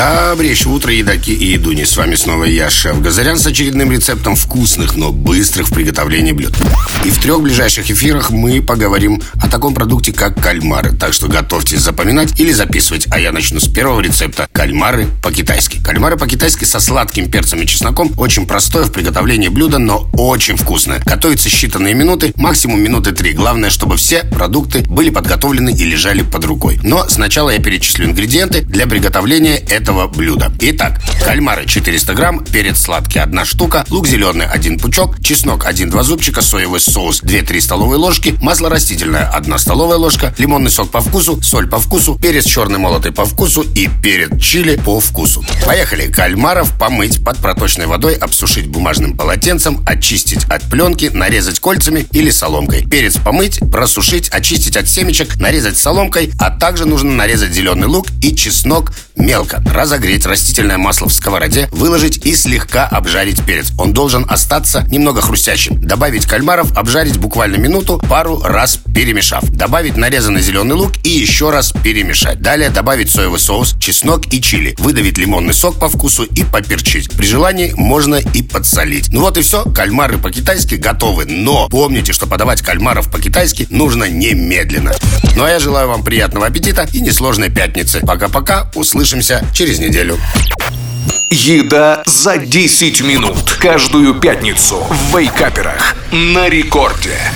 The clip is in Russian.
Добрейшее утро, едоки и едуни. С вами снова я, шеф Газарян, с очередным рецептом вкусных, но быстрых в приготовлении блюд. И в трех ближайших эфирах мы поговорим о таком продукте, как кальмары. Так что готовьтесь запоминать или записывать. А я начну с первого рецепта. Кальмары по-китайски. Кальмары по-китайски со сладким перцем и чесноком. Очень простое в приготовлении блюдо, но очень вкусное. Готовится считанные минуты, максимум минуты три. Главное, чтобы все продукты были подготовлены и лежали под рукой. Но сначала я перечислю ингредиенты для приготовления этого блюда. Итак, кальмары 400 грамм, перец сладкий 1 штука, лук зеленый 1 пучок, чеснок 1-2 зубчика, соевый соус 2-3 столовые ложки, масло растительное 1 столовая ложка, лимонный сок по вкусу, соль по вкусу, перец черный молотый по вкусу и перец чили по вкусу. Поехали! Кальмаров помыть под проточной водой, обсушить бумажным полотенцем, очистить от пленки, нарезать кольцами или соломкой. Перец помыть, просушить, очистить от семечек, нарезать соломкой, а также нужно нарезать зеленый лук и чеснок мелко. Разогреть растительное масло в сковороде, выложить и слегка обжарить перец. Он должен остаться немного хрустящим. Добавить кальмаров, обжарить буквально минуту, пару раз перемешав. Добавить нарезанный зеленый лук и еще раз перемешать. Далее добавить соевый соус, чеснок и чили. Выдавить лимонный сок по вкусу и поперчить. При желании можно и подсолить. Ну вот и все. Кальмары по-китайски готовы. Но помните, что подавать кальмаров по-китайски нужно немедленно. Ну а я желаю вам приятного аппетита и несложной пятницы. Пока-пока. Услышимся через неделю. Еда за 10 минут. Каждую пятницу в Вейкаперах. На рекорде.